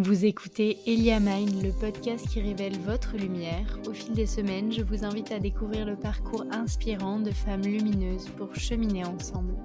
Vous écoutez Elia Mind, le podcast qui révèle votre lumière. Au fil des semaines, je vous invite à découvrir le parcours inspirant de femmes lumineuses pour cheminer ensemble.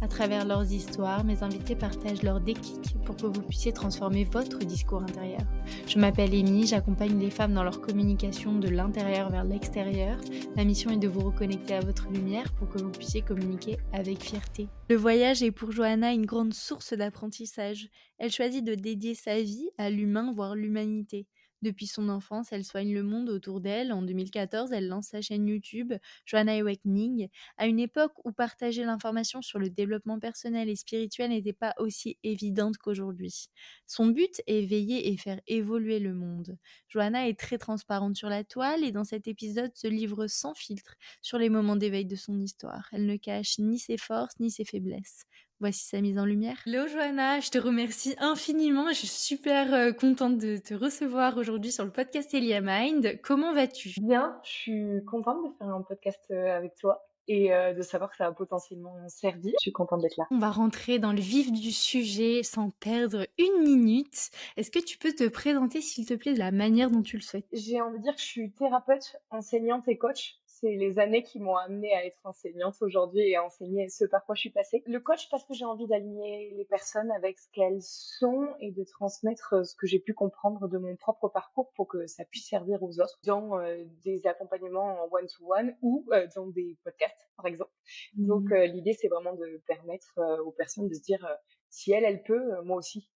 À travers leurs histoires, mes invités partagent leurs déclics pour que vous puissiez transformer votre discours intérieur. Je m'appelle Amy, j'accompagne les femmes dans leur communication de l'intérieur vers l'extérieur. Ma mission est de vous reconnecter à votre lumière pour que vous puissiez communiquer avec fierté. Le voyage est pour Johanna une grande source d'apprentissage. Elle choisit de dédier sa vie à l'humain, voire l'humanité. Depuis son enfance, elle soigne le monde autour d'elle. En 2014, elle lance sa chaîne YouTube Joanna Awakening, à une époque où partager l'information sur le développement personnel et spirituel n'était pas aussi évidente qu'aujourd'hui. Son but est veiller et faire évoluer le monde. Joanna est très transparente sur la toile et dans cet épisode se livre sans filtre sur les moments d'éveil de son histoire. Elle ne cache ni ses forces ni ses faiblesses. Voici sa mise en lumière. Hello Johanna, je te remercie infiniment. Je suis super euh, contente de te recevoir aujourd'hui sur le podcast Elia Mind. Comment vas-tu? Bien, je suis contente de faire un podcast euh, avec toi et euh, de savoir que ça va potentiellement servir. Je suis contente d'être là. On va rentrer dans le vif du sujet sans perdre une minute. Est-ce que tu peux te présenter, s'il te plaît, de la manière dont tu le souhaites? J'ai envie de dire que je suis thérapeute, enseignante et coach c'est les années qui m'ont amenée à être enseignante aujourd'hui et à enseigner ce par quoi je suis passée. Le coach parce que j'ai envie d'aligner les personnes avec ce qu'elles sont et de transmettre euh, ce que j'ai pu comprendre de mon propre parcours pour que ça puisse servir aux autres dans euh, des accompagnements en one-to-one ou euh, dans des podcasts par exemple. Mmh. Donc l'idée c'est vraiment de permettre aux personnes de se dire si elle elle peut, moi aussi.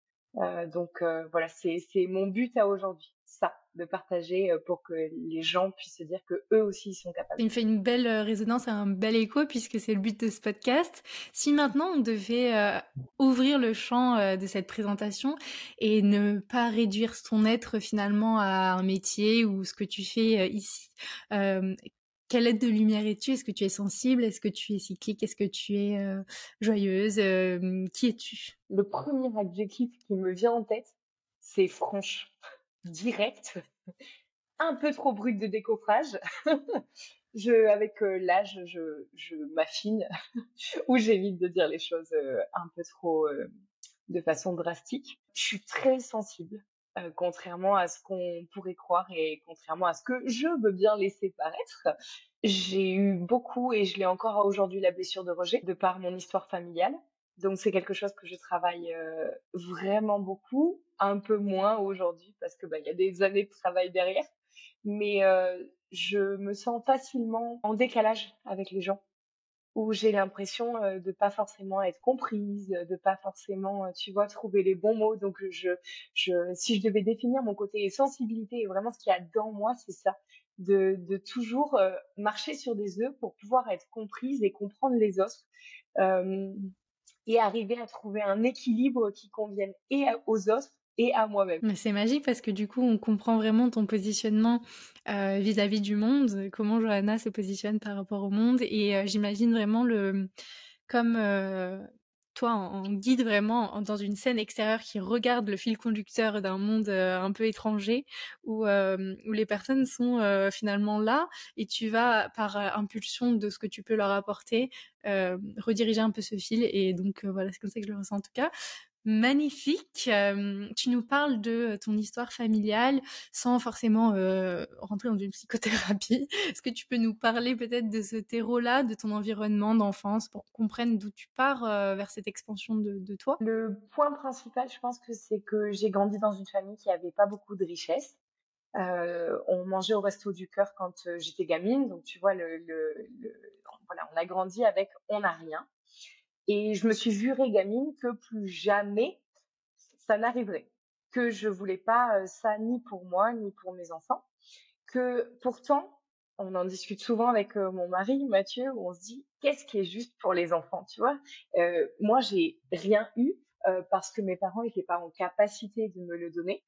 donc voilà, c'est mon but à aujourd'hui ça, de partager euh, pour que les gens puissent se dire que eux aussi sont capables. Il me fait une belle euh, résonance et un bel écho puisque c'est le but de ce podcast. Si maintenant on devait euh, ouvrir le champ de cette présentation et ne pas réduire ton être finalement à un métier ou ce que tu fais ici, quelle aide de lumière es-tu? Est-ce que tu es sensible? Est-ce que tu es cyclique? Est-ce que tu es joyeuse? Qui es-tu? Le premier adjectif qui me vient en tête, c'est franche direct, un peu trop brut de décoffrage. je, avec euh, l'âge, je, m'affine ou j'évite de dire les choses euh, un peu trop euh, de façon drastique. Je suis très sensible, contrairement à ce qu'on pourrait croire et contrairement à ce que je veux bien laisser paraître. J'ai eu beaucoup et je l'ai encore aujourd'hui la blessure de rejet de par mon histoire familiale. Donc c'est quelque chose que je travaille vraiment beaucoup, un peu moins aujourd'hui parce que bah y a des années de travail derrière, mais euh, je me sens facilement en décalage avec les gens où j'ai l'impression euh, de pas forcément être comprise, de pas forcément tu vois trouver les bons mots. Donc je je si je devais définir mon côté sensibilité et vraiment ce qu'il y a dans moi, c'est ça. De, de toujours marcher sur des œufs pour pouvoir être comprise et comprendre les autres et arriver à trouver un équilibre qui convienne et aux autres et à moi-même. C'est magique parce que du coup, on comprend vraiment ton positionnement euh, vis-à-vis du monde, comment Johanna se positionne par rapport au monde. Et euh, j'imagine vraiment le comme euh, toi en, guide vraiment dans une scène extérieure qui regarde le fil conducteur d'un monde un peu étranger où, où les personnes sont finalement là et tu vas par impulsion de ce que tu peux leur apporter rediriger un peu ce fil et donc voilà c'est comme ça que je le ressens en tout cas magnifique. tu nous parles de ton histoire familiale sans forcément rentrer dans une psychothérapie. Est-ce que tu peux nous parler peut-être de ce terreau-là, de ton environnement d'enfance, pour qu'on comprenne d'où tu pars vers cette expansion de, toi? Le point principal, je pense que c'est que j'ai grandi dans une famille qui n'avait pas beaucoup de richesse. on mangeait au resto du cœur quand j'étais gamine, donc tu vois, on a grandi avec on n'a rien. Et je me suis juré gamine que plus jamais ça n'arriverait, que je voulais pas euh, ça ni pour moi ni pour mes enfants, que pourtant on en discute souvent avec euh, mon mari Mathieu où on se dit qu'est-ce qui est juste pour les enfants, tu vois? Euh, Moi j'ai rien eu parce que mes parents n'étaient pas en capacité de me le donner.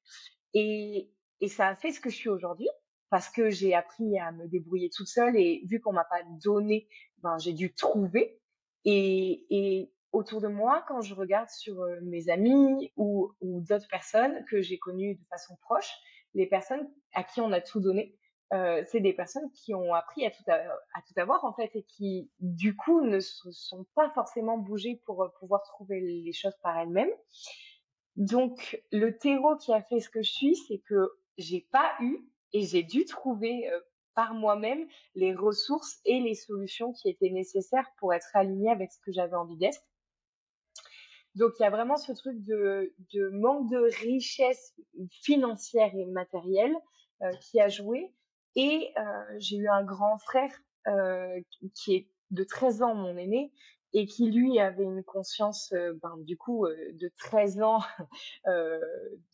Et et ça a fait ce que je suis aujourd'hui parce que j'ai appris à me débrouiller toute seule et vu qu'on m'a pas donné, ben j'ai dû trouver et, et autour de moi, quand je regarde sur euh, mes amis ou, ou d'autres personnes que j'ai connues de façon proche, les personnes à qui on a tout donné, euh, c'est des personnes qui ont appris à tout, tout avoir en fait et qui du coup ne se sont pas forcément bougées pour euh, pouvoir trouver les choses par elles-mêmes. Donc, le terreau qui a fait ce que je suis, c'est que j'ai pas eu et j'ai dû trouver euh, par moi-même les ressources et les solutions qui étaient nécessaires pour être alignée avec ce que j'avais envie d'être. Donc il y a vraiment ce truc de, manque de richesse financière et matérielle euh, qui a joué. Et euh, j'ai eu un grand frère euh, qui est de 13 ans mon aîné et qui lui avait une conscience euh, ben, du coup euh, de 13 ans euh,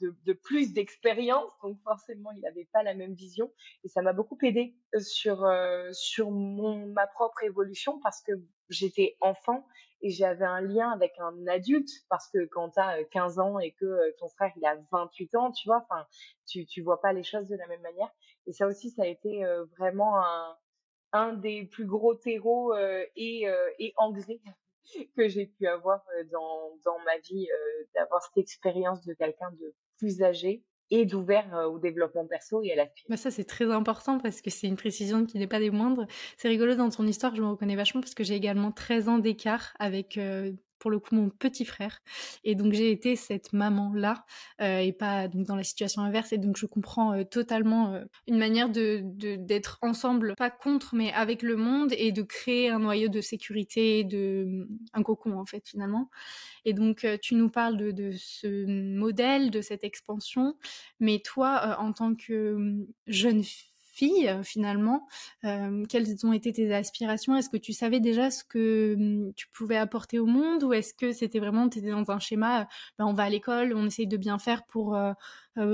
de, de, plus d'expérience. Donc forcément il n'avait pas la même vision. Et ça m'a beaucoup aidé sur sur mon ma propre évolution parce que j'étais enfant et j'avais un lien avec un adulte parce que quand tu as 15 ans et que ton frère il a 28 ans tu vois enfin tu tu vois pas les choses de la même manière. Et ça aussi ça a été vraiment un un des plus gros terreaux euh, et, euh, et engrais que j'ai pu avoir euh, dans, dans ma vie, d'avoir cette expérience de quelqu'un de plus âgé et d'ouvert au développement perso et à la bah ça c'est très important parce que c'est une précision qui n'est pas des moindres. C'est rigolo dans ton histoire, je me reconnais vachement parce que j'ai également 13 ans d'écart avec pour le coup mon petit frère. Et donc j'ai été cette maman là euh, et pas donc dans la situation inverse. Et donc je comprends euh, totalement euh, une manière de d'être ensemble. Pas contre mais avec le monde et de créer un noyau de sécurité de un cocon en fait finalement. Et donc tu nous parles de, de ce modèle de cette expansion. Mais toi en tant que jeune fille fille euh, finalement euh, Quelles ont été tes aspirations? Est-ce que tu savais déjà ce que hum, tu pouvais apporter au monde ou est-ce que c'était vraiment, tu étais dans un schéma, euh, ben, on va à l'école, on essaye de bien faire pour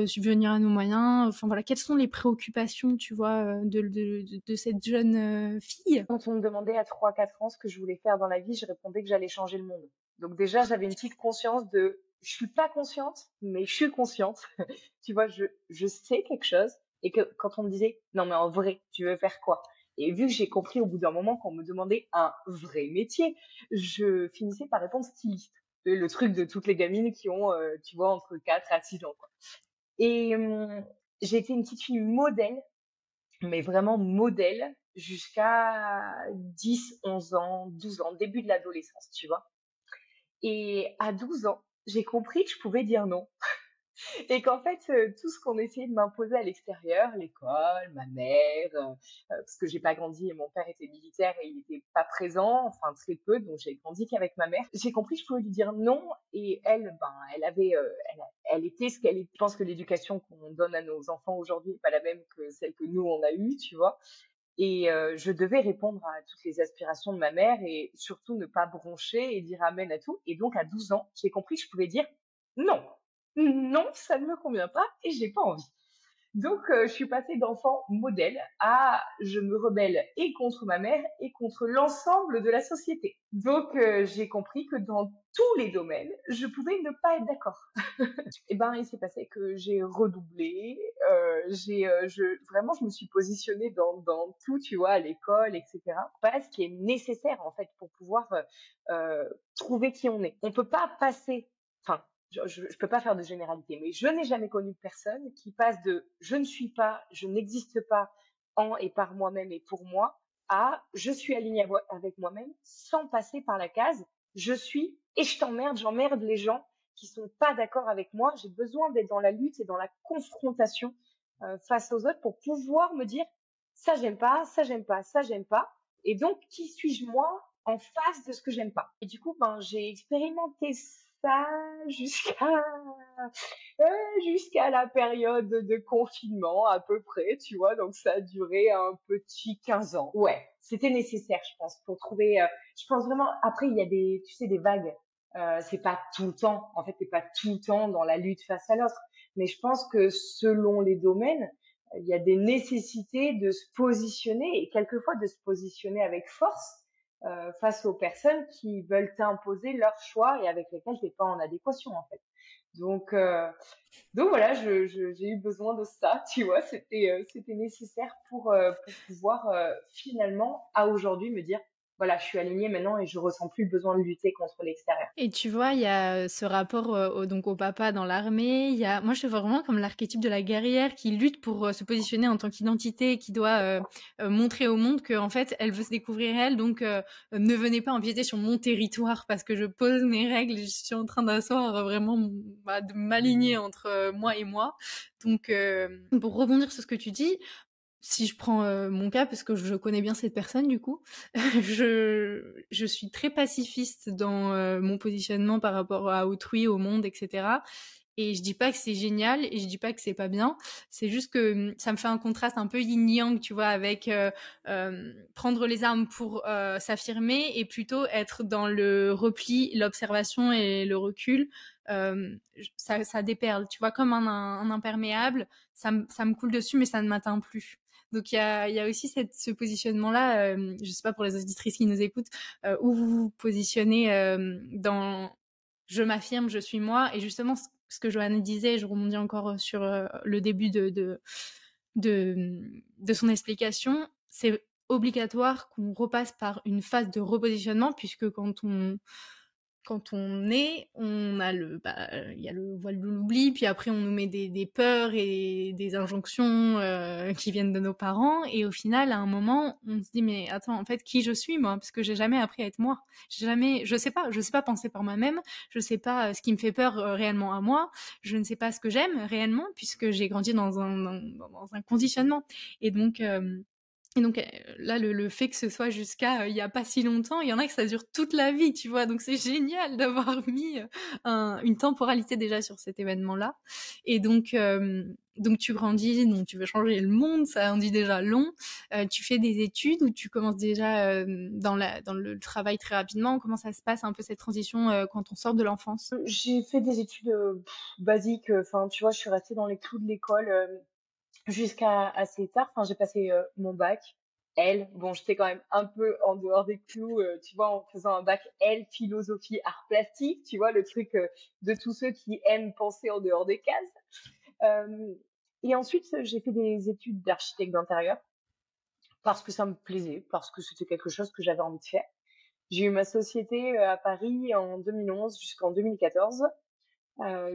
subvenir à nos moyens? Enfin voilà, quelles sont les préoccupations, tu vois, de, cette jeune fille? Quand on me demandait à 3-4 ans ce que je voulais faire dans la vie, je répondais que j'allais changer le monde. Donc déjà, j'avais une petite conscience de je suis pas consciente, mais je suis consciente. tu vois, je, je sais quelque chose, et que quand on me disait non mais en vrai tu veux faire quoi? Et vu que j'ai compris au bout d'un moment qu'on me demandait un vrai métier je finissais par répondre styliste. Le truc de toutes les gamines qui ont euh, tu vois entre 4 à 6 ans quoi. Et hum, j'ai été une petite fille modèle mais vraiment modèle jusqu'à 10 11 ans 12 ans début de l'adolescence tu vois. Et à 12 ans j'ai compris que je pouvais dire non et qu'en fait euh, tout ce qu'on essayait de m'imposer à l'extérieur, l'école, ma mère, euh, euh, parce que j'ai pas grandi et mon père était militaire et il était pas présent, enfin très peu, donc j'ai grandi qu'avec ma mère. J'ai compris que je pouvais lui dire non et elle, ben elle avait, elle, était ce qu'elle est. Je pense que l'éducation qu'on donne à nos enfants aujourd'hui n'est pas la même que celle que nous on a eue, tu vois. Et je devais répondre à toutes les aspirations de ma mère et surtout ne pas broncher et dire amen à tout. Et donc à 12 ans, j'ai compris que je pouvais dire non non, ça ne me convient pas et j'ai pas envie. Donc, euh, je suis passée d'enfant modèle à je me rebelle et contre ma mère et contre l'ensemble de la société. Donc, euh, j'ai compris que dans tous les domaines, je pouvais ne pas être d'accord. et ben, il s'est passé que j'ai redoublé. Euh, j'ai, vraiment, je me suis positionnée dans, dans tout, tu vois, à l'école, etc. Pas ce qui est nécessaire en fait pour pouvoir trouver qui on est. On peut pas passer, enfin, je ne peux pas faire de généralité, mais je n'ai jamais connu de personne qui passe de je ne suis pas, je n'existe pas en et par moi-même et pour moi à je suis aligné avec moi-même sans passer par la case je suis et je t'emmerde, j'emmerde les gens qui sont pas d'accord avec moi. J'ai besoin d'être dans la lutte et dans la confrontation euh, face aux autres pour pouvoir me dire ça j'aime pas, ça j'aime pas, ça j'aime pas. Et donc qui suis-je moi en face de ce que j'aime pas? Et du coup, ben j'ai expérimenté ça jusqu'à euh, jusqu'à la période de confinement à peu près, tu vois. Donc ça a duré un petit 15 ans. Ouais, c'était nécessaire, je pense, pour trouver. Euh, je pense vraiment. Après, il y a des, tu sais, des vagues. Euh, c'est pas tout le temps. En fait, t'es pas tout le temps dans la lutte face à l'autre. Mais je pense que selon les domaines, il y a des nécessités de se positionner et quelquefois de se positionner avec force euh, face aux personnes qui veulent t'imposer leur choix et avec lesquelles tu n'es pas en adéquation en fait. Donc, euh, donc voilà, j'ai je, eu besoin de ça, tu vois, c'était euh, c'était nécessaire pour, pour pouvoir finalement à aujourd'hui me dire voilà, je suis alignée maintenant et je ressens plus le besoin de lutter contre l'extérieur. Et tu vois, il y a ce rapport au, donc au papa dans l'armée. Il y a, moi, je vois vraiment comme l'archétype de la guerrière qui lutte pour se positionner en tant qu'identité, qui doit montrer au monde que en fait, elle veut se découvrir elle. Donc, ne venez pas empiéter sur mon territoire parce que je pose mes règles. Et je suis en train d'asseoir vraiment bah, de m'aligner entre moi et moi. Donc, pour rebondir sur ce que tu dis, si je prends mon cas, parce que je connais bien cette personne du coup, je, je suis très pacifiste dans mon positionnement par rapport à autrui, au monde, etc. Et je dis pas que c'est génial et je dis pas que c'est pas bien. C'est juste que ça me fait un contraste un peu yin-yang, tu vois, avec prendre les armes pour s'affirmer et plutôt être dans le repli, l'observation et le recul. ça, ça déperle, tu vois, comme un, un imperméable. Ça, ça me coule dessus, mais ça ne m'atteint plus. Donc il y a, aussi ce positionnement-là, euh, je sais pas pour les auditrices qui nous écoutent, euh, où vous vous positionnez euh, dans je m'affirme, je suis moi, et justement ce que Joanne disait, je rebondis encore sur euh, le début de, de, de son explication, c'est obligatoire qu'on repasse par une phase de repositionnement, puisque quand on quand on est, on a le, bah, il y a le voile de l'oubli, puis après on nous met des, des peurs et des injonctions euh, qui viennent de nos parents, et au final, à un moment, on se dit mais attends, en fait, qui je suis moi? Parce que j'ai jamais appris à être moi. J'ai jamais, je sais pas, je sais pas penser par moi-même, je sais pas euh, ce qui me fait peur euh, réellement à moi, je ne sais pas ce que j'aime réellement puisque j'ai grandi dans un, dans, un conditionnement. Et donc et donc là, le, fait que ce soit jusqu'à il y a pas si longtemps, il y en a que ça dure toute la vie, tu vois. Donc c'est génial d'avoir mis une temporalité déjà sur cet événement-là. Et donc, donc tu grandis, donc tu veux changer le monde, ça en dit déjà long. tu fais des études ou tu commences déjà dans, la, dans le travail très rapidement? Comment ça se passe un peu cette transition quand on sort de l'enfance? J'ai fait des études basiques. Enfin, tu vois, je suis restée dans les clous de l'école jusqu'à assez tard. Enfin, j'ai passé euh, mon bac. L, bon, j'étais quand même un peu en dehors des clous, euh, tu vois, en faisant un bac L, philosophie, art plastique, tu vois, le truc euh, de tous ceux qui aiment penser en dehors des cases. et ensuite, j'ai fait des études d'architecte d'intérieur parce que ça me plaisait, parce que c'était quelque chose que j'avais envie de faire. J'ai eu ma société à Paris en 2011 jusqu'en 2014,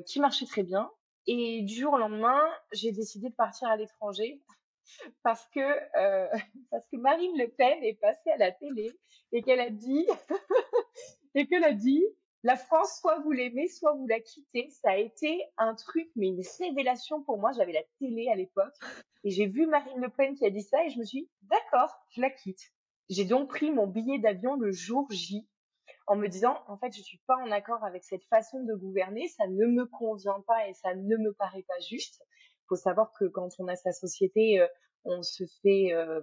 qui marchait très bien. Et du jour au lendemain, j'ai décidé de partir à l'étranger parce que euh, parce que Marine Le Pen est passée à la télé et qu'elle a dit et qu'elle a dit la France soit vous l'aimez soit vous la quittez ça a été un truc mais une révélation pour moi. J'avais la télé à l'époque et j'ai vu Marine Le Pen qui a dit ça et je me suis dit d'accord je la quitte j'ai donc pris mon billet d'avion le jour J en me disant en fait je suis pas en accord avec cette façon de gouverner, ça ne me convient pas et ça ne me paraît pas juste. Faut savoir que quand on a sa société, euh, on se fait euh,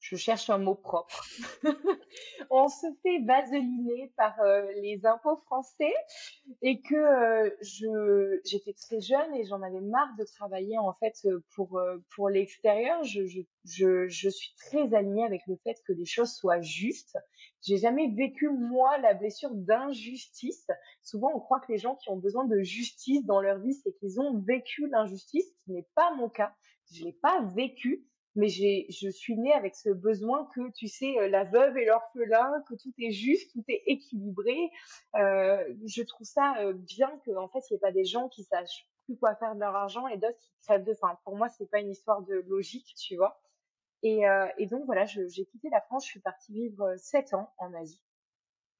je cherche un mot propre. on se fait vaseliner par euh, les impôts français et que je j'étais très jeune et j'en avais marre de travailler en fait pour pour l'extérieur. Je, je, je, je suis très alignée avec le fait que les choses soient justes. J'ai jamais vécu moi la blessure d'injustice. Souvent on croit que les gens qui ont besoin de justice dans leur vie c'est qu'ils ont vécu l'injustice, ce n'est pas mon cas. Je l'ai pas vécu mais j'ai, je suis née avec ce besoin que, tu sais, euh, la veuve et l'orphelin, que tout est juste, tout est équilibré. Euh, je trouve ça euh, bien que, en fait, il n'y ait pas des gens qui sachent plus quoi faire de leur argent et d'autres qui crèvent de faim. Pour moi, c'est pas une histoire de logique, tu vois. Et, euh, et donc voilà, j'ai quitté la France, je suis partie vivre sept ans en Asie.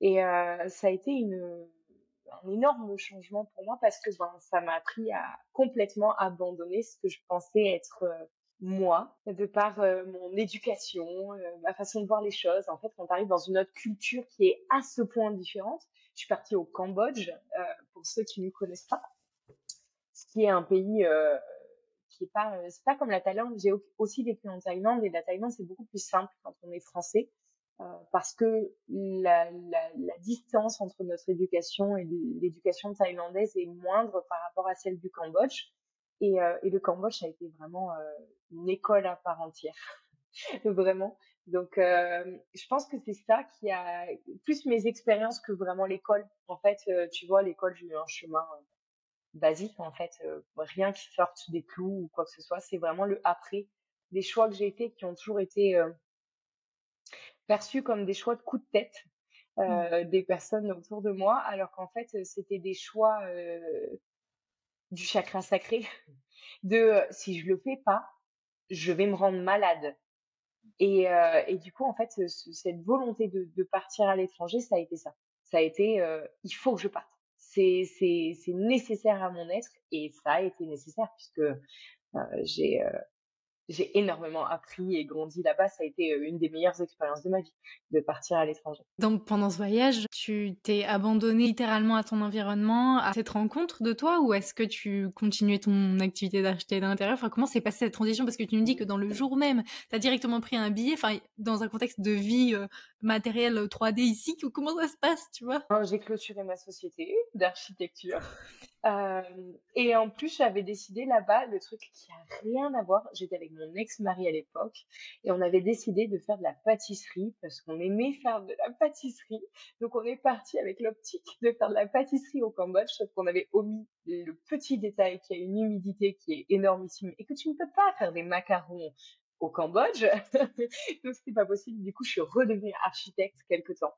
Et euh, ça a été une, un énorme changement pour moi parce que ben, ça m'a appris à complètement abandonner ce que je pensais être moi, de par euh, mon éducation, euh, ma façon de voir les choses. En fait, quand tu arrives dans une autre culture qui est à ce point différente, je suis partie au Cambodge, euh, pour ceux qui ne connaissent pas, ce qui est un pays qui est pas, c'est pas comme la Thaïlande. J'ai aussi vécu en Thaïlande et la Thaïlande c'est beaucoup plus simple quand on est français. parce que la, distance entre notre éducation et l'éducation thaïlandaise est moindre par rapport à celle du Cambodge. Et, euh, le Cambodge a été vraiment euh, une école à part entière, vraiment. Donc, euh, je pense que c'est ça qui a plus mes expériences que vraiment l'école. En fait, tu vois, l'école, j'ai eu un chemin basique, en fait, rien qui sorte des clous ou quoi que ce soit. C'est vraiment le après, les choix que j'ai faits qui ont toujours été perçus comme des choix de coup de tête mmh. des personnes autour de moi, alors qu'en fait, c'était des choix du chakra sacré, de si je le fais pas, je vais me rendre malade. Et, et du coup, en fait, cette volonté de, de partir à l'étranger, ça a été ça. Ça a été, il faut que je parte. C'est, nécessaire à mon être et ça a été nécessaire puisque j'ai j'ai énormément appris et grandi là-bas. Ça a été euh, une des meilleures expériences de ma vie, de partir à l'étranger. Donc pendant ce voyage, tu t'es abandonné littéralement à ton environnement, à cette rencontre de toi, ou est-ce que tu continuais ton activité d'architecte d'intérieur? Enfin, comment s'est passée cette transition? Parce que tu me dis que dans le jour même, tu as directement pris un billet, enfin, dans un contexte de vie euh, matérielle 3D ici, comment ça se passe, tu vois? J'ai clôturé ma société d'architecture. Euh, et en plus, j'avais décidé là-bas, le truc qui a rien à voir, j'étais avec mon ex-mari à l'époque, et on avait décidé de faire de la pâtisserie, parce qu'on aimait faire de la pâtisserie. Donc on est parti avec l'optique de faire de la pâtisserie au Cambodge, sauf qu'on avait omis le petit détail qu'il y a une humidité qui est énormissime, et que tu ne peux pas faire des macarons au Cambodge. Donc c'était pas possible. Du coup, je suis redevenue architecte quelque temps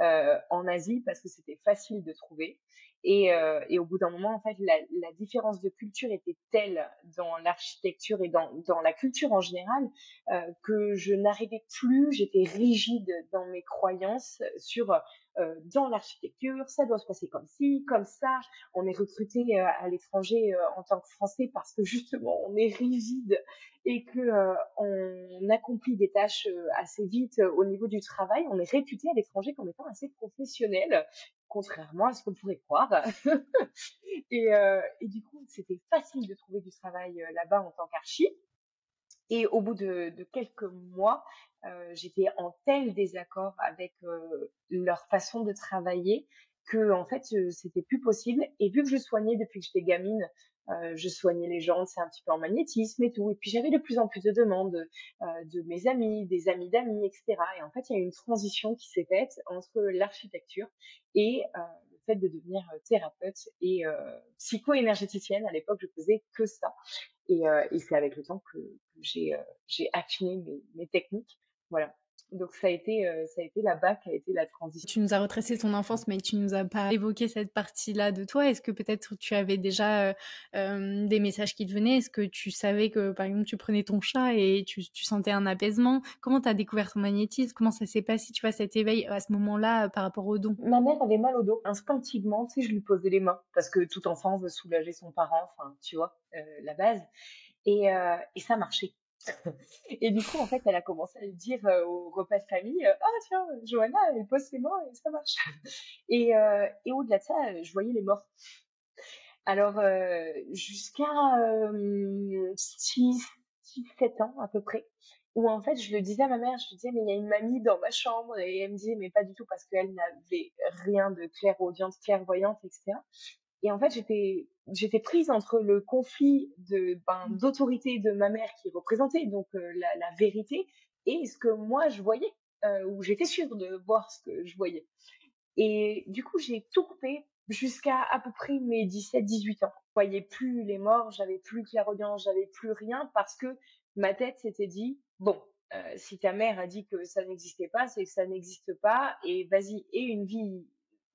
euh, en Asie parce que c'était facile de trouver. Et, euh, et au bout d'un moment, en fait, la, la, différence de culture était telle dans l'architecture et dans, dans la culture en général euh, que je n'arrivais plus, j'étais rigide dans mes croyances sur euh, dans l'architecture, ça doit se passer comme ci, comme ça. On est recruté euh, à l'étranger euh, en tant que Français parce que justement on est rigide et que on accomplit des tâches assez vite au niveau du travail. On est réputé à l'étranger comme étant assez professionnel contrairement à ce qu'on pourrait croire. et, et, du coup, c'était facile de trouver du travail là-bas en tant qu'archi. Et au bout de, quelques mois, euh, j'étais en tel désaccord avec euh, leur façon de travailler que en fait c'était plus possible. Et vu que je soignais depuis que j'étais gamine, euh, je soignais les gens, c'est un petit peu en magnétisme et tout. Et puis j'avais de plus en plus de demandes euh, de mes amis, des amis d'amis, etc. Et en fait, il y a eu une transition qui s'est faite entre l'architecture et euh, le fait de devenir thérapeute et psycho-énergéticienne. À l'époque, je faisais que ça. Et, et c'est avec le temps que, que j'ai affiné mes, mes techniques. Voilà. Donc ça a été euh, ça a été là-bas qui a été la transition. Tu nous as retracé ton enfance, mais tu nous as pas évoqué cette partie-là de toi. Est-ce que peut-être tu avais déjà euh, euh, des messages qui te venaient? Est-ce que tu savais que par exemple tu prenais ton chat et tu, tu sentais un apaisement? Comment tu as découvert ton magnétisme? Comment ça s'est passé Tu vois cet éveil à ce moment-là par rapport au don? Ma mère avait mal au dos instinctivement. Tu sais, je lui posais les mains parce que tout enfant veut soulager son parent. Enfin, tu vois la base. Et, et ça marchait et du coup, en fait, elle a commencé à le dire euh, au repas de famille, euh, ah tiens, Johanna, elle pose ses mains et ça marche. Et, euh, et au-delà de ça, je voyais les morts. Alors, jusqu'à 6, 7 ans à peu près, où en fait, je le disais à ma mère, je lui disais, mais il y a une mamie dans ma chambre, et elle me disait, mais pas du tout, parce qu'elle n'avait rien de clairaudience, clairvoyante, etc. Et en fait, j'étais j'étais prise entre le conflit de ben, mmh. d'autorité de ma mère qui représentait donc euh, la, la, vérité et ce que moi je voyais euh, où j'étais sûre de voir ce que je voyais. Et du coup, j'ai tout coupé jusqu'à à peu près mes 17-18 ans. Je voyais plus les morts, j'avais plus clairaudience, j'avais plus rien parce que ma tête s'était dit bon, euh, si ta mère a dit que ça n'existait pas, c'est que ça n'existe pas et vas-y, et une vie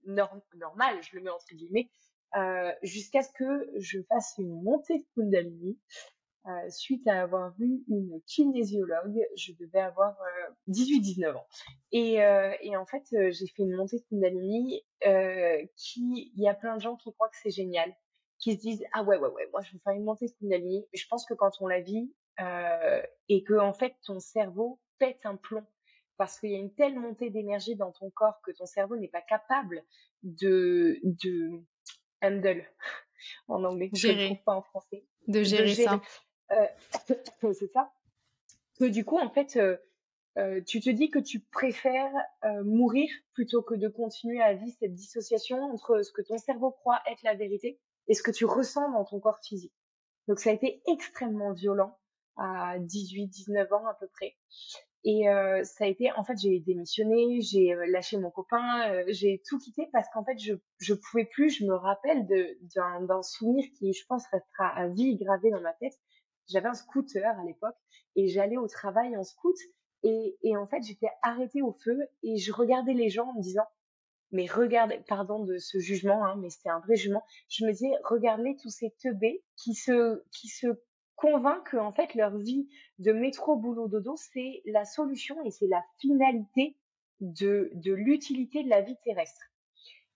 normale, je le mets entre guillemets, euh, jusqu'à ce que je fasse une montée de Kundalini. Euh, suite à avoir vu une kinésiologue, je devais avoir 18-19 euh, ans. Et, euh, et, en fait, j'ai fait une montée de Kundalini qui, il y a plein de gens qui croient que c'est génial, qui se disent ah ouais ouais ouais, moi je vais faire une montée de Kundalini. Je pense que quand on la vit et que en fait ton cerveau pète un plomb parce qu'il y a une telle montée d'énergie dans ton corps que ton cerveau n'est pas capable de de handle en anglais. Gérer. Je ne trouve pas en français. De gérer, ça. Euh, c'est ça. Que du coup, en fait, euh, euh, tu te dis que tu préfères euh, mourir plutôt que de continuer à vivre cette dissociation entre ce que ton cerveau croit être la vérité et ce que tu ressens dans ton corps physique. Donc ça a été extrêmement violent à 18, 19 ans à peu près. Et euh, ça a été, en fait, j'ai démissionné, j'ai euh, lâché mon copain, euh, j'ai tout quitté parce qu'en fait, je je pouvais plus. Je me rappelle de d'un souvenir qui, je pense, restera à vie gravé dans ma tête. J'avais un scooter à l'époque et j'allais au travail en scoot Et, et en fait, j'étais arrêtée au feu et je regardais les gens en me disant, mais regardez, pardon de ce jugement, hein, mais c'était un vrai jugement. Je me disais, regardez tous ces teubés qui se, qui se convainquent que en fait leur vie de métro boulot dodo c'est la solution et c'est la finalité de, de l'utilité de la vie terrestre.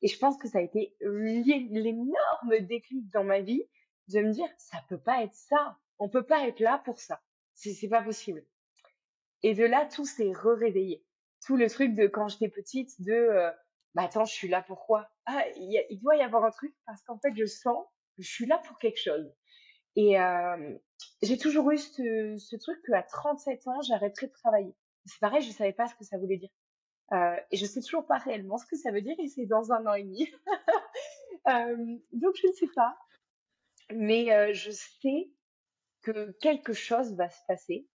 Et je pense que ça a été l'énorme déclic dans ma vie de me dire, ça peut pas être ça. On peut pas être là pour ça. C'est pas possible. Et de là, tout s'est re-réveillé. Tout le truc de quand j'étais petite, de, euh, bah attends, je suis là pourquoi Ah, il, doit y avoir un truc parce qu'en fait, je sens que je suis là pour quelque chose. Et j'ai toujours eu ce, ce truc qu'à 37 ans, j'arrêterais de travailler. C'est pareil, je savais pas ce que ça voulait dire. Et je sais toujours pas réellement ce que ça veut dire et c'est dans un an et demi. donc je ne sais pas. Mais je sais que quelque chose va se passer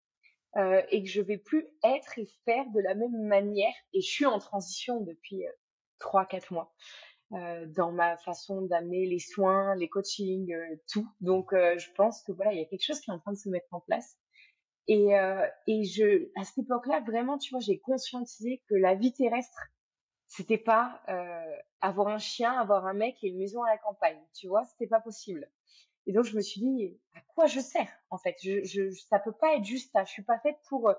et que je vais plus être et faire de la même manière. Et je suis en transition depuis trois, quatre mois dans ma façon d'amener les soins, les coachings, euh, tout. Donc je pense que voilà, il y a quelque chose qui est en train de se mettre en place. Et, euh, et je, à cette époque-là, vraiment, tu vois, j'ai conscientisé que la vie terrestre, c'était pas euh, avoir un chien, avoir un mec et une maison à la campagne. Tu vois, c'était pas possible. Et donc je me suis dit, à quoi je sers en fait? Je, je, Ça peut pas être juste ça. Je suis pas faite pour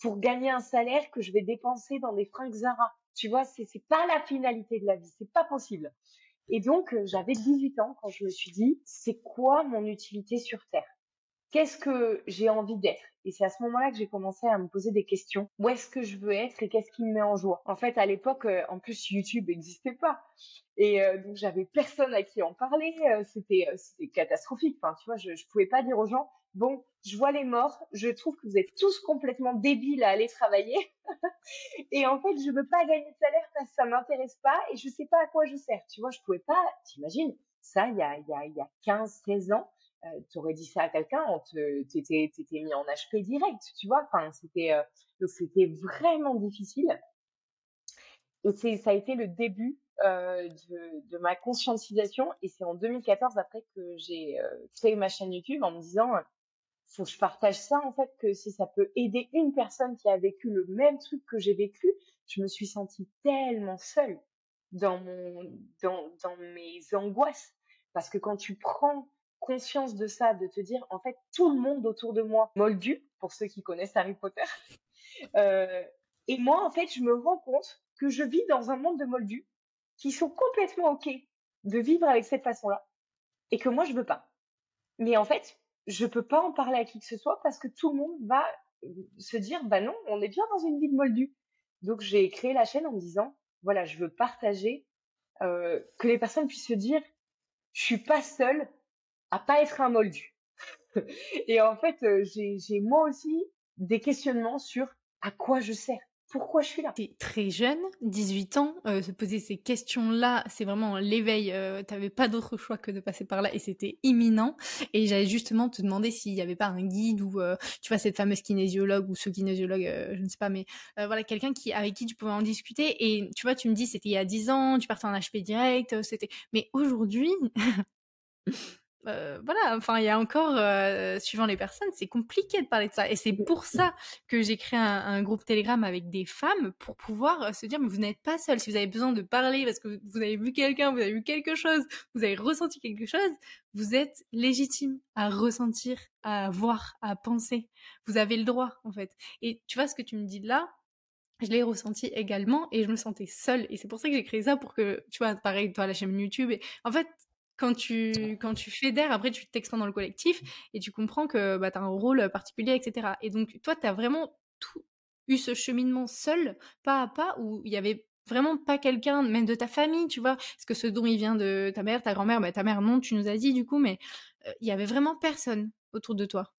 pour gagner un salaire que je vais dépenser dans des fringues Zara. Tu vois, c'est pas la finalité de la vie. C'est pas possible. Et donc j'avais 18 ans quand je me suis dit, c'est quoi mon utilité sur Terre? Qu'est-ce que j'ai envie d'être? Et c'est à ce moment-là que j'ai commencé à me poser des questions. Où est-ce que je veux être et qu'est-ce qui me met en joie? En fait, à l'époque, euh, en plus, YouTube n'existait pas. Et euh, donc, j'avais personne à qui en parler. Euh, c'était catastrophique. Enfin, tu vois, je, je pouvais pas dire aux gens, bon, je vois les morts, je trouve que vous êtes tous complètement débiles à aller travailler. et en fait, je veux pas gagner de salaire parce que ça m'intéresse pas et je sais pas à quoi je sers. Tu vois, je pouvais pas, t'imagines, ça, il y a, il y a, y a 15, 16 ans, euh, tu aurais dit ça à quelqu'un, on te, t'étais, t'étais mis en HP direct, tu vois. Enfin, c'était, euh, donc c'était vraiment difficile. Et c'est, ça a été le début euh, de, de, ma conscientisation. Et c'est en 2014 après que j'ai euh, créé ma chaîne YouTube en me disant, faut que je partage ça en fait, que si ça peut aider une personne qui a vécu le même truc que j'ai vécu, je me suis sentie tellement seule dans mon, dans, dans mes angoisses. Parce que quand tu prends conscience de ça, de te dire en fait tout le monde autour de moi moldu, pour ceux qui connaissent Harry Potter. Euh, et moi en fait je me rends compte que je vis dans un monde de moldus qui sont complètement ok de vivre avec cette façon-là et que moi je veux pas. Mais en fait je peux pas en parler à qui que ce soit parce que tout le monde va euh, se dire bah non on est bien dans une vie de moldu. Donc j'ai créé la chaîne en me disant voilà je veux partager euh, que les personnes puissent se dire je suis pas seule à pas être un moldu. et en fait, euh, j'ai moi aussi des questionnements sur à quoi je sers. Pourquoi je suis là? T'es très jeune, 18 ans, euh, se poser ces questions-là, c'est vraiment l'éveil. Euh, T'avais pas d'autre choix que de passer par là et c'était imminent. Et j'allais justement te demander s'il y avait pas un guide ou euh, tu vois cette fameuse kinésiologue ou ce kinésiologue, euh, je ne sais pas, mais euh, voilà quelqu'un qui avec qui tu pouvais en discuter. Et tu vois, tu me dis c'était il y a 10 ans, tu partais en HP direct, c'était. Mais aujourd'hui. Euh, voilà, enfin, il y a encore, euh, suivant les personnes, c'est compliqué de parler de ça. Et c'est pour ça que j'ai créé un, un, groupe Telegram avec des femmes pour pouvoir euh, se dire, mais vous n'êtes pas seul. Si vous avez besoin de parler parce que vous avez vu quelqu'un, vous avez vu quelque chose, vous avez ressenti quelque chose, vous êtes légitime à ressentir, à voir, à penser. Vous avez le droit, en fait. Et tu vois ce que tu me dis là, je l'ai ressenti également et je me sentais seule. Et c'est pour ça que j'ai créé ça pour que, tu vois, pareil, toi, la chaîne YouTube. Et en fait, quand tu quand tu fédères, après tu t'expands dans le collectif et tu comprends que bah, tu as un rôle particulier, etc. Et donc toi, tu as vraiment tout eu ce cheminement seul, pas à pas, où il y avait vraiment pas quelqu'un, même de ta famille, tu vois, parce que ce dont il vient de ta mère, ta grand-mère, bah, ta mère non, tu nous as dit du coup, mais euh, il y avait vraiment personne autour de toi.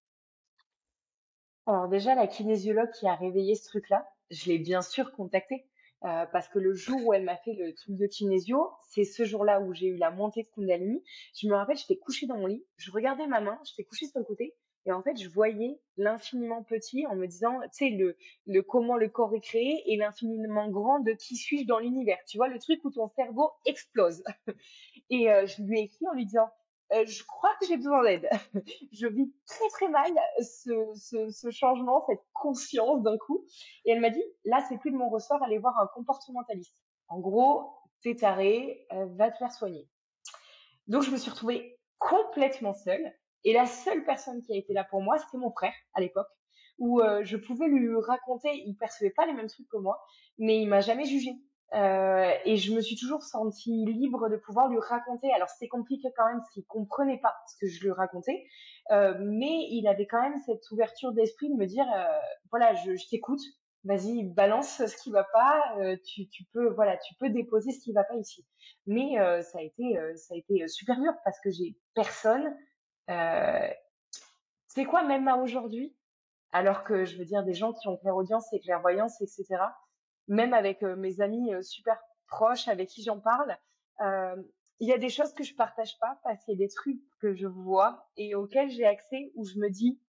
Alors déjà, la kinésiologue qui a réveillé ce truc-là, je l'ai bien sûr contactée. Euh, parce que le jour où elle m'a fait le truc de kinésio, c'est ce jour-là où j'ai eu la montée de Kundalini. Je me rappelle, j'étais couchée dans mon lit, je regardais ma main, j'étais couchée sur le côté, et en fait, je voyais l'infiniment petit en me disant, tu sais, le, le comment le corps est créé et l'infiniment grand de qui suis-je dans l'univers. Tu vois, le truc où ton cerveau explose. et euh, je lui ai écrit en lui disant, euh, je crois que j'ai besoin d'aide. je vis très très mal ce, changement, cette conscience d'un coup. Et elle m'a dit, là, c'est plus de mon ressort, allez voir un comportementaliste. En gros, t'es taré, euh, va te faire soigner. Donc, je me suis retrouvée complètement seule. Et la seule personne qui a été là pour moi, c'était mon frère à l'époque, où euh, je pouvais lui raconter, il percevait pas les mêmes trucs que moi, mais il m'a jamais jugé. Euh, et je me suis toujours sentie libre de pouvoir lui raconter. Alors c'était compliqué quand même parce qu'il comprenait pas ce que je lui racontais, euh, mais il avait quand même cette ouverture d'esprit de me dire euh, voilà, je, je t'écoute, vas-y balance ce qui va pas, euh, tu, tu peux voilà, tu peux déposer ce qui va pas ici. Mais euh, ça a été ça a été super dur parce que j'ai personne. c'est quoi même à aujourd'hui? Alors que je veux dire des gens qui ont clairaudience et clairvoyance etc même avec mes amis super proches avec qui j'en parle, il y a des choses que je partage pas parce qu'il y a des trucs que je vois et auxquels j'ai accès où je me dis,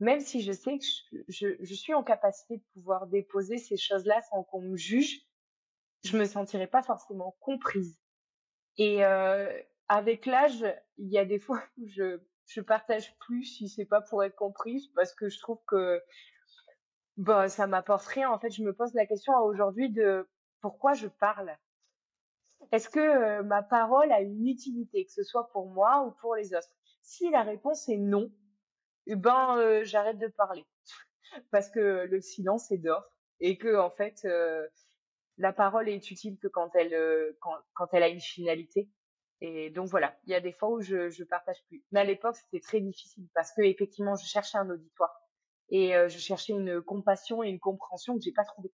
même si je sais que je, suis en capacité de pouvoir déposer ces choses-là sans qu'on me juge, je me sentirais pas forcément comprise. Et avec l'âge, il y a des fois où je je partage plus si c'est pas pour être comprise parce que je trouve que bah, ça m'apporte rien. En fait, je me pose la question aujourd'hui de pourquoi je parle. Est-ce que euh, ma parole a une utilité, que ce soit pour moi ou pour les autres? Si la réponse est non, eh ben euh, j'arrête de parler parce que le silence est d'or et que en fait euh, la parole est utile que quand elle quand, elle a une finalité. Et donc voilà, il y a des fois où je je partage plus. Mais à l'époque, c'était très difficile parce que effectivement, je cherchais un auditoire et euh, je cherchais une compassion et une compréhension que j'ai pas trouvée.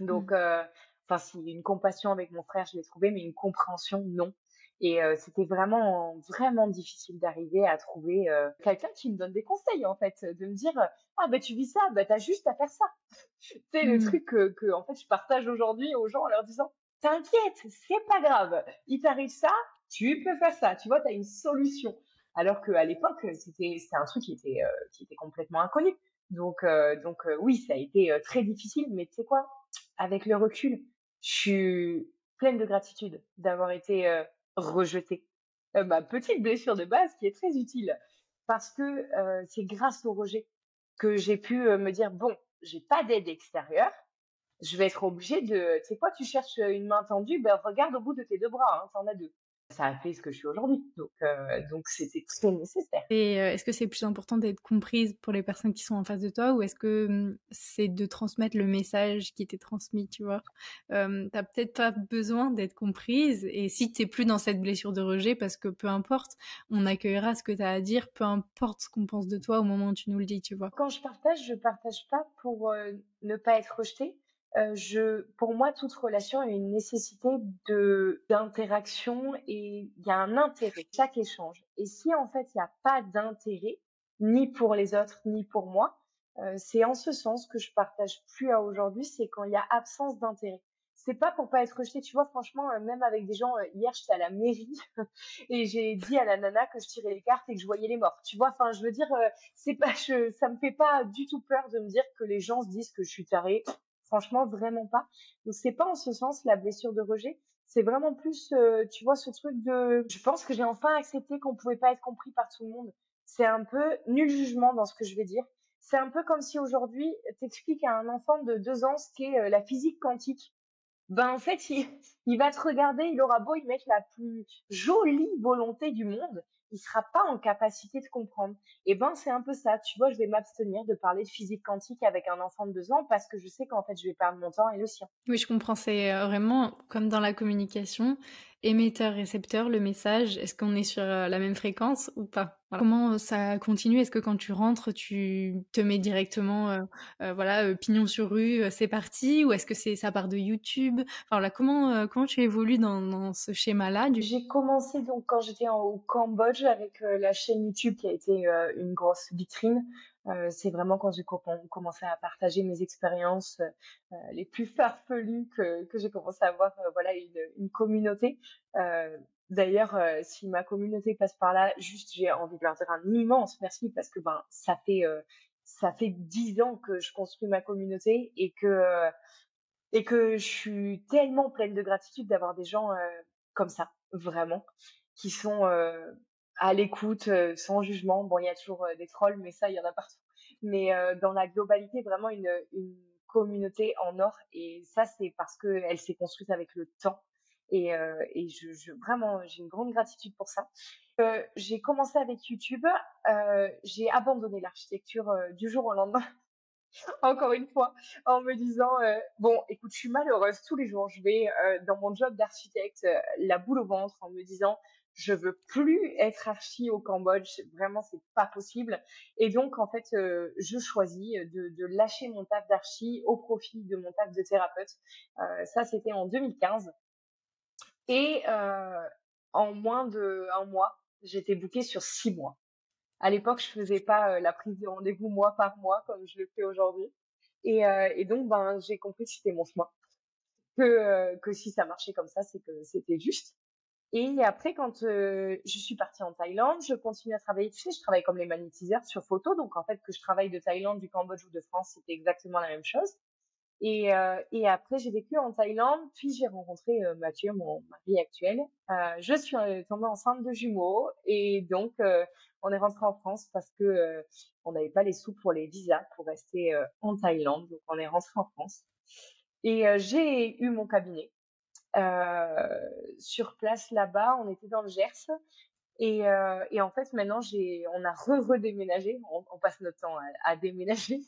Donc, mmh. euh, enfin, si une compassion avec mon frère, je l'ai trouvée, mais une compréhension, non. Et euh, c'était vraiment, vraiment difficile d'arriver à trouver quelqu'un qui me donne des conseils, en fait, de me dire, ah ben tu vis ça, ben t'as juste à faire ça. c'est le mmh. truc que, que, en fait, je partage aujourd'hui aux gens en leur disant, t'inquiète, c'est pas grave, il t'arrive ça, tu peux faire ça, tu vois, t'as une solution alors qu'à l'époque c'était c'était un truc qui était euh, qui était complètement inconnu. Donc euh, donc euh, oui, ça a été très difficile, mais tu sais quoi, avec le recul, je suis pleine de gratitude d'avoir été rejetée. ma petite blessure de base qui est très utile. Parce que c'est grâce au rejet que j'ai pu me dire bon, j'ai pas d'aide extérieure, je vais être obligée de, tu sais quoi, tu cherches une main tendue, ben regarde au bout de tes deux bras, hein, t'en as deux ça a fait ce que je suis aujourd'hui. Donc, euh, donc c'était très nécessaire. Et euh, est-ce que c'est plus important d'être comprise pour les personnes qui sont en face de toi ou est-ce que hum, c'est de transmettre le message qui était transmis, tu vois? Euh, T'as peut-être pas besoin d'être comprise et si t'es plus dans cette blessure de rejet, parce que peu importe, on accueillera ce que tu as à dire, peu importe ce qu'on pense de toi au moment où tu nous le dis, tu vois? Quand je partage, je partage pas pour ne pas être rejetée euh, pour moi, toute relation a une nécessité d'interaction et il y a un intérêt chaque échange. Et si en fait il n'y a pas d'intérêt, ni pour les autres ni pour moi, euh, c'est en ce sens que je partage plus à aujourd'hui, c'est quand il y a absence d'intérêt. C'est pas pour pas être rejeté, tu vois. Franchement, euh, même avec des gens, hier j'étais à la mairie et j'ai dit à la nana que je tirais les cartes et que je voyais les morts. Tu vois, enfin, je veux dire, c'est pas, ça me fait pas du tout peur de me dire que les gens se disent que je suis tarée Franchement, vraiment pas. Donc c'est pas en ce sens la blessure de rejet. C'est vraiment plus, euh, tu vois, ce truc de. Je pense que j'ai enfin accepté qu'on pouvait pas être compris par tout le monde. C'est un peu nul jugement dans ce que je vais dire. C'est un peu comme si aujourd'hui t'expliques à un enfant de deux ans ce qu'est euh, la physique quantique. Ben en fait, il, il va te regarder, il aura beau y mettre la plus jolie volonté du monde, il sera pas en capacité de comprendre. Et ben c'est un peu ça. Tu vois, je vais m'abstenir de parler de physique quantique avec un enfant de deux ans parce que je sais qu'en fait je vais perdre mon temps et le sien. Oui, je comprends. C'est euh, vraiment comme dans la communication émetteur-récepteur, le message, est-ce qu'on est sur euh, la même fréquence ou pas? Comment euh, ça continue? Est-ce que quand tu rentres, tu te mets directement, euh, voilà, pignon sur rue, c'est parti? Ou est-ce que c'est ça part de YouTube? Enfin voilà, comment comment tu évolues dans, dans ce schéma-là J'ai commencé donc quand j'étais au Cambodge avec la chaîne YouTube qui a été une grosse vitrine. Euh, c'est vraiment quand j'ai commencé à partager mes expériences euh, les plus farfelues que, que j'ai commencé à avoir euh, voilà une, une communauté. D'ailleurs, si ma communauté passe par là, juste j'ai envie de leur dire un immense merci parce que ben ça fait ça fait dix ans que je construis ma communauté et que et que je suis tellement pleine de gratitude d'avoir des gens comme ça, vraiment. qui sont à l'écoute, sans jugement. Bon, il y a toujours des trolls, mais ça, il y en a partout. Mais dans la globalité, vraiment une, communauté en or. Et ça, c'est parce qu'elle s'est construite avec le temps. Et, et je, vraiment, j'ai une grande gratitude pour ça. Euh, j'ai commencé avec YouTube. Euh, j'ai abandonné l'architecture du jour au lendemain. encore une fois, en me disant euh, bon, écoute, je suis malheureuse tous les jours. Je vais euh, dans mon job d'architecte euh, la boule au ventre en me disant je veux plus être archi au Cambodge. Vraiment, c'est pas possible. Et donc, en fait, je choisis de, de, lâcher mon taf d'archi au profit de mon taf de thérapeute. ça, c'était en 2015. Et en moins de un mois, j'étais bookée sur six mois. À l'époque, je faisais pas euh, la prise de rendez-vous mois par mois comme je le fais aujourd'hui. Et, euh, et, donc, ben, j'ai compris que c'était mon chemin. Que, euh, que si ça marchait comme ça, c'est que c'était juste. Et après, quand je suis partie en Thaïlande, je continue à travailler. Tu sais, je travaille comme les magnétiseurs sur photo. Donc, en fait, que je travaille de Thaïlande, du Cambodge ou de France, c'était exactement la même chose. Et, euh, et après, j'ai vécu en Thaïlande, puis j'ai rencontré euh, Mathieu, mon mari actuel. Euh, je suis tombée enceinte de jumeaux et donc on est rentré en France parce que on n'avait pas les sous pour les visas pour rester en Thaïlande. Donc on est rentré en France et j'ai eu mon cabinet sur place là-bas. On était dans le Gers et, et en fait maintenant on a re-redéménagé. On, passe notre temps à, déménager.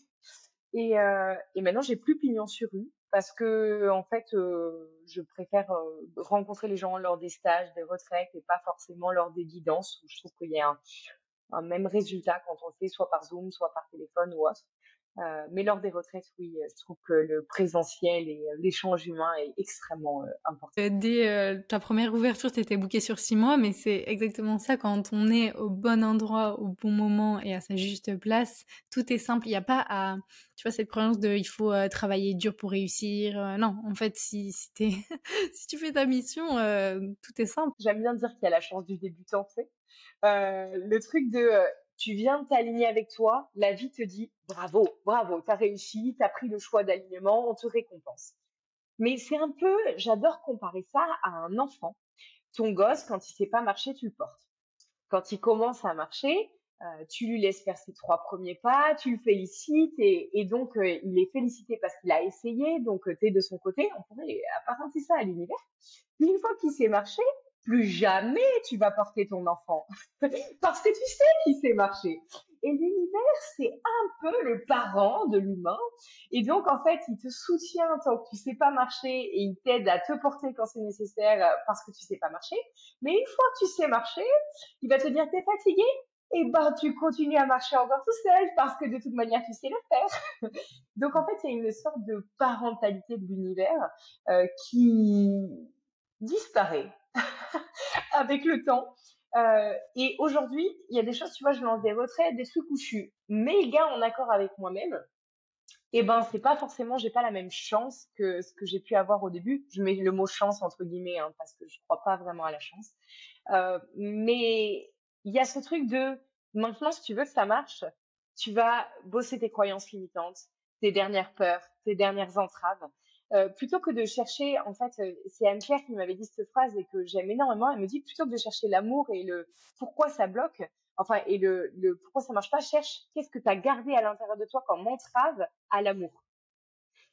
Et, euh, et maintenant, j'ai plus pignon sur rue parce que en fait, euh, je préfère euh, rencontrer les gens lors des stages, des retraites et pas forcément lors des guidances où je trouve qu'il y a un, un, même résultat quand on fait soit par Zoom, soit par téléphone ou autre. Euh, mais lors des retraites, oui, euh, je trouve que le présentiel et euh, l'échange humain est extrêmement important. Dès ta première ouverture, tu étais booké sur six mois, mais c'est exactement ça. Quand on est au bon endroit, au bon moment et à sa juste place, tout est simple. Il n'y a pas à, tu vois, cette croyance de il faut travailler dur pour réussir. non, en fait, si, si, si tu fais ta mission, tout est simple. J'aime bien dire qu'il y a la chance du débutant, tu sais. le truc de tu viens de t'aligner avec toi, la vie te dit bravo, bravo, t'as réussi, t'as pris le choix d'alignement, on te récompense. Mais c'est un peu, j'adore comparer ça à un enfant. Ton gosse, quand il sait pas marcher, tu le portes. Quand il commence à marcher, euh, tu lui laisses faire ses trois premiers pas, tu le félicites et, donc euh, il est félicité parce qu'il a essayé, donc euh, tu es de son côté, on pourrait apparenter ça à l'univers. Une fois qu'il sait marcher, plus jamais tu vas porter ton enfant parce que tu sais qu'il sait marcher. Et l'univers, c'est un peu le parent de l'humain. Et donc, en fait, il te soutient tant que tu sais pas marcher et il t'aide à te porter quand c'est nécessaire parce que tu sais pas marcher. Mais une fois que tu sais marcher, il va te dire t'es fatigué? Et ben tu continues à marcher encore tout seul parce que de toute manière tu sais le faire. donc en fait il y a une sorte de parentalité de l'univers euh, qui disparaît avec le temps. Euh, et aujourd'hui, il y a des choses, tu vois, je lance des retraits, des trucs où je suis méga en accord avec moi-même. Et ben, c'est pas forcément, j'ai pas la même chance que ce que j'ai pu avoir au début. Je mets le mot chance entre guillemets, hein, parce que je crois pas vraiment à la chance. Euh, mais il y a ce truc de maintenant, si tu veux que ça marche, tu vas bosser tes croyances limitantes, tes dernières peurs, tes dernières entraves. Euh, plutôt que de chercher, en fait, euh, c'est Anne-Claire qui m'avait dit cette phrase et que j'aime énormément. Elle me dit plutôt que de chercher l'amour et le pourquoi ça bloque, enfin, et le, le pourquoi ça marche pas, cherche qu'est-ce que tu as gardé à l'intérieur de toi comme entrave à l'amour.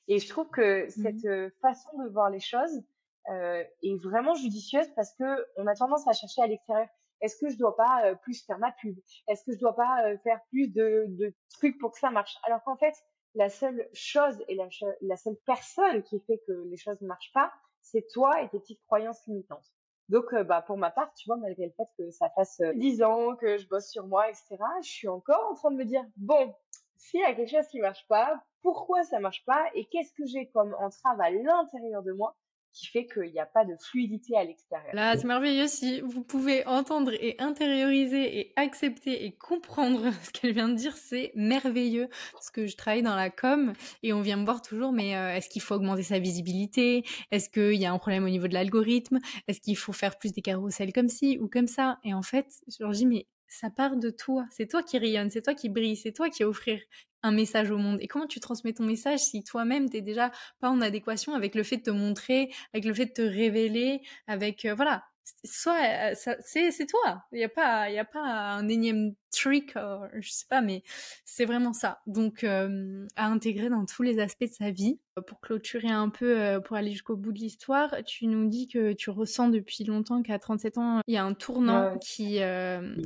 Et je trouve que mmh cette euh, façon de voir les choses euh, est vraiment judicieuse parce que on a tendance à chercher à l'extérieur. Est-ce que je dois pas plus faire ma pub? Est-ce que je dois pas faire plus de, de trucs pour que ça marche? Alors qu'en fait, la seule chose et la, seule personne qui fait que les choses ne marchent pas, c'est toi et tes petites croyances limitantes. Donc, euh, bah, pour ma part, tu vois, malgré le fait que ça fasse euh, dix ans que je bosse sur moi, etc., je suis encore en train de me dire, bon, s'il y a quelque chose qui marche pas, pourquoi ça marche pas et qu'est-ce que j'ai comme entrave à l'intérieur de moi qui fait qu'il n'y a pas de fluidité à l'extérieur. Là, c'est merveilleux si vous pouvez entendre et intérioriser et accepter et comprendre ce qu'elle vient de dire, c'est merveilleux. Parce que je travaille dans la com et on vient me voir toujours, mais euh, est-ce qu'il faut augmenter sa visibilité? Est-ce qu'il y a un problème au niveau de l'algorithme? Est-ce qu'il faut faire plus des carousels comme ci ou comme ça? Et en fait, je leur dis, mais ça part de toi. C'est toi qui rayonne, c'est toi qui brille, c'est toi qui offrir un message au monde. Et comment tu transmets ton message si toi-même t'es déjà pas en adéquation avec le fait de te montrer, avec le fait de te révéler, avec euh, voilà. soit c'est toi il y a pas y a pas un énième trick je sais pas mais c'est vraiment ça. Donc à intégrer dans tous les aspects de sa vie. Pour clôturer un peu pour aller jusqu'au bout de l'histoire tu nous dis que tu ressens depuis longtemps qu'à 37 ans il y a un tournant qui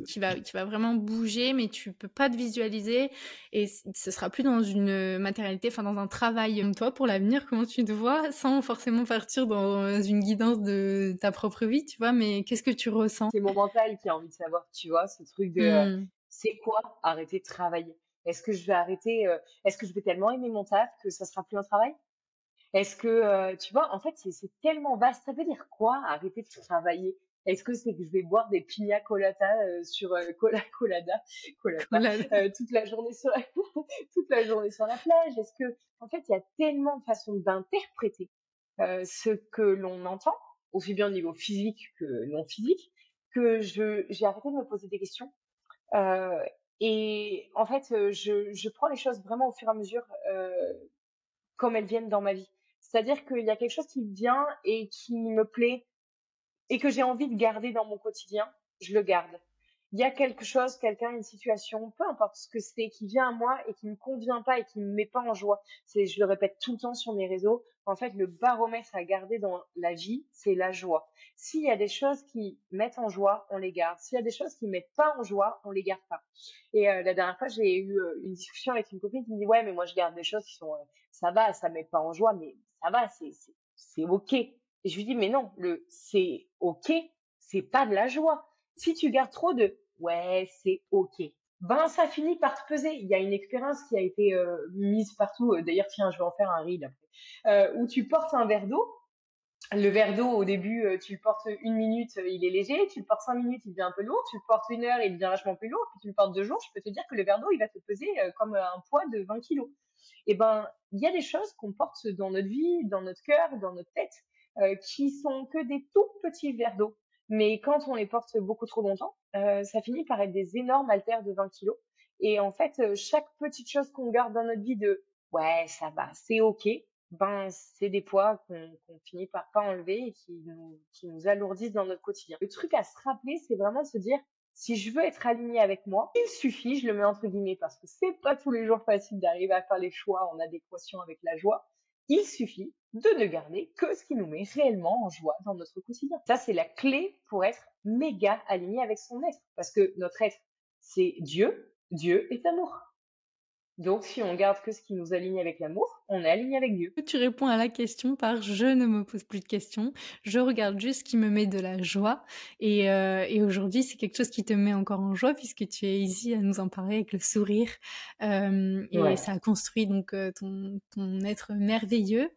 qui va qui va vraiment bouger mais tu peux pas te visualiser et ce sera plus dans une matérialité enfin dans un travail. Toi pour l'avenir comment tu te vois sans forcément partir dans une guidance de ta propre vie tu vois mais qu'est-ce que tu ressens? C'est mon mental qui a envie de savoir, tu vois, ce truc de euh, mmh. C'est quoi arrêter de travailler? Est-ce que je vais arrêter euh, Est-ce que je vais tellement aimer mon taf que ça sera plus un travail? Est-ce que euh, tu vois, en fait, c'est tellement vaste. Ça veut dire quoi arrêter de travailler? Est-ce que c'est que je vais boire des pina colada sur cola colada, colada toute la journée sur toute la journée sur la plage? Est-ce que en fait il y a tellement de façons d'interpréter ce que l'on entend aussi bien au niveau physique que non physique, que je j'ai arrêté de me poser des questions. Euh, et en fait, euh, je, je prends les choses vraiment au fur et à mesure euh, comme elles viennent dans ma vie. C'est-à-dire qu'il y a quelque chose qui vient et qui me plaît et que j'ai envie de garder dans mon quotidien, je le garde il y a quelque chose, quelqu'un, une situation, peu importe ce que c'est, qui vient à moi et qui me convient pas et qui me met pas en joie. C'est, je le répète tout le temps sur mes réseaux. En fait, le baromètre à garder dans la vie, c'est la joie. S'il y a des choses qui mettent en joie, on les garde. S'il y a des choses qui mettent pas en joie, on les garde pas. Et euh, la dernière fois, j'ai eu euh, une discussion avec une copine qui me dit ouais, mais moi je garde des choses qui sont, euh, ça va, ça met pas en joie, mais ça va, c'est, c'est, c'est ok. Et je lui dis mais non, le c'est ok, c'est pas de la joie. Si tu gardes trop de ouais, c'est ok. Ben, ça finit par te peser. Il y a une expérience qui a été euh, mise partout. Euh, d'ailleurs, tiens, je vais en faire un reel après. Euh, où tu portes un verre d'eau. Le verre d'eau, au début, tu le portes une minute, il est léger. Tu le portes cinq minutes, il devient un peu lourd. Tu le portes une heure, il devient vachement plus lourd. Puis tu le portes deux jours, je peux te dire que le verre d'eau, il va te peser comme un poids de 20 kilos. Et eh ben, il y a des choses qu'on porte dans notre vie, dans notre cœur, dans notre tête, qui sont que des tout petits verres d'eau. Mais quand on les porte beaucoup trop longtemps, euh, ça finit par être des énormes haltères de 20 kilos. Et en fait, euh, chaque petite chose qu'on garde dans notre vie de ouais, ça va, c'est ok, ben c'est des poids qu'on finit par pas enlever et qui nous, qui nous alourdissent dans notre quotidien. Le truc à se rappeler, c'est vraiment de se dire si je veux être aligné avec moi, il suffit, je le mets entre guillemets parce que c'est pas tous les jours facile d'arriver à faire les choix en adéquation avec la joie. Il suffit de ne garder que ce qui nous met réellement en joie dans notre quotidien. Ça, c'est la clé pour être méga aligné avec son être. Parce que notre être, c'est Dieu. Dieu est amour. Donc, si on garde que ce qui nous aligne avec l'amour, on est aligné avec Dieu. Tu réponds à la question par je ne me pose plus de questions, je regarde juste ce qui me met de la joie. Et, euh, et aujourd'hui, c'est quelque chose qui te met encore en joie puisque tu es ici à nous en parler avec le sourire. Euh, et ça a construit donc euh, ton, ton être merveilleux.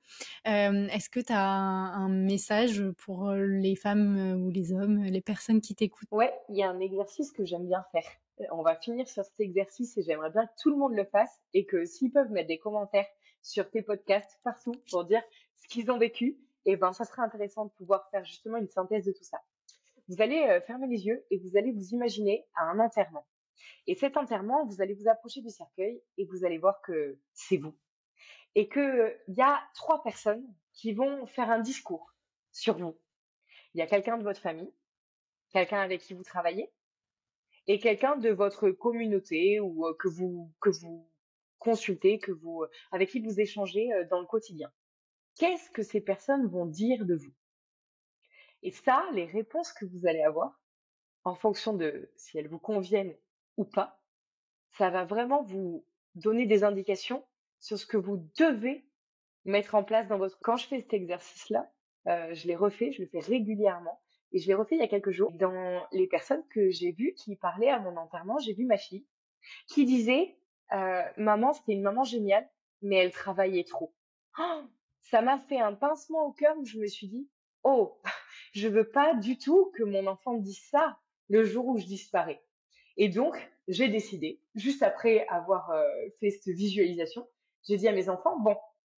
Euh, est-ce que tu as un, un, message pour les femmes ou les hommes, les personnes qui t'écoutent? Ouais, il y a un exercice que j'aime bien faire on va finir sur cet exercice et j'aimerais bien que tout le monde le fasse et que s'ils peuvent mettre des commentaires sur tes podcasts partout pour dire ce qu'ils ont vécu, et eh ben ça serait intéressant de pouvoir faire justement une synthèse de tout ça. Vous allez euh, fermer les yeux et vous allez vous imaginer à un enterrement. Et cet enterrement, vous allez vous approcher du cercueil et vous allez voir que c'est vous. Et qu'il y a trois personnes qui vont faire un discours sur vous. Il y a quelqu'un de votre famille, quelqu'un avec qui vous travaillez, et quelqu'un de votre communauté ou euh, que vous que vous consultez, que vous euh, avec qui vous échangez euh, dans le quotidien. Qu'est-ce que ces personnes vont dire de vous? Et ça, les réponses que vous allez avoir, en fonction de si elles vous conviennent ou pas, ça va vraiment vous donner des indications sur ce que vous devez mettre en place dans votre. Quand je fais cet exercice-là, je l'ai refait, je le fais régulièrement et je l'ai refait il y a quelques jours. Dans les personnes que j'ai vues qui parlaient à mon enterrement, j'ai vu ma fille qui disait euh, Maman, c'était une maman géniale, mais elle travaillait trop. Oh, ça m'a fait un pincement au cœur où je me suis dit Oh, je veux pas du tout que mon enfant dise ça le jour où je disparais. Et donc, j'ai décidé, juste après avoir euh, fait cette visualisation, j'ai dit à mes enfants Bon,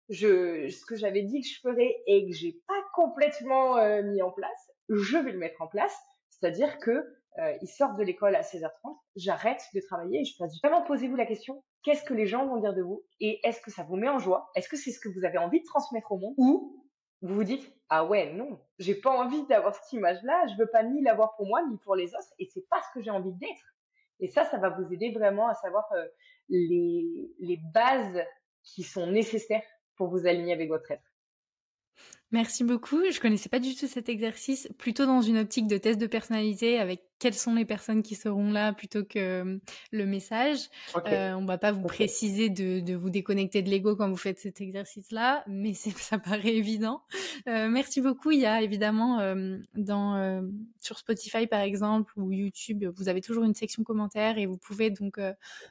je, ce que j'avais dit que je ferais et que j'ai pas complètement euh, mis en place, je vais le mettre en place. C'est-à-dire que euh, ils sortent de l'école à 16h30, j'arrête de travailler et je passe du temps. Posez-vous la question, qu'est-ce que les gens vont dire de vous et est-ce que ça vous met en joie? Est-ce que c'est ce que vous avez envie de transmettre au monde? Ou vous vous dites ah ouais non, j'ai pas envie d'avoir cette image-là, je veux pas ni l'avoir pour moi ni pour les autres, et c'est pas ce que j'ai envie d'être. Et ça, ça va vous aider vraiment à savoir euh, les, les bases qui sont nécessaires pour vous aligner avec votre être. Merci beaucoup. Je connaissais pas du tout cet exercice, plutôt dans une optique de test de personnalité avec quelles sont les personnes qui seront là plutôt que euh, le message. Euh, on va pas vous préciser de, de, vous déconnecter de l'ego quand vous faites cet exercice-là, mais ça paraît évident. Euh, merci beaucoup. Il y a évidemment euh, dans euh, sur Spotify par exemple ou YouTube, vous avez toujours une section commentaires et vous pouvez donc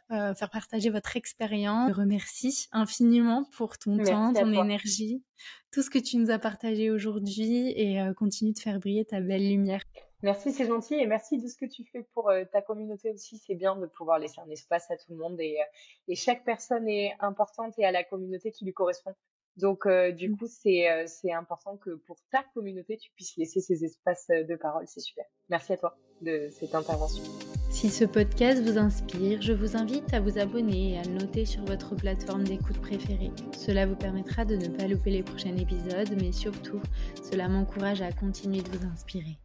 faire partager votre expérience. Je remercie infiniment pour ton temps, ton énergie, tout ce que tu nous as partagé aujourd'hui et continue de faire briller ta belle lumière. Merci, c'est gentil et merci de ce que tu fais pour euh, ta communauté aussi. C'est bien de pouvoir laisser un espace à tout le monde et, euh, et chaque personne est importante et à la communauté qui lui correspond. Donc, euh, du mmh. coup, c'est c'est important que pour ta communauté, tu puisses laisser ces espaces de parole. C'est super. Merci à toi de cette intervention. Si ce podcast vous inspire, je vous invite à vous abonner et à le noter sur votre plateforme d'écoute préférée. Cela vous permettra de ne pas louper les prochains épisodes, mais surtout, cela m'encourage à continuer de vous inspirer.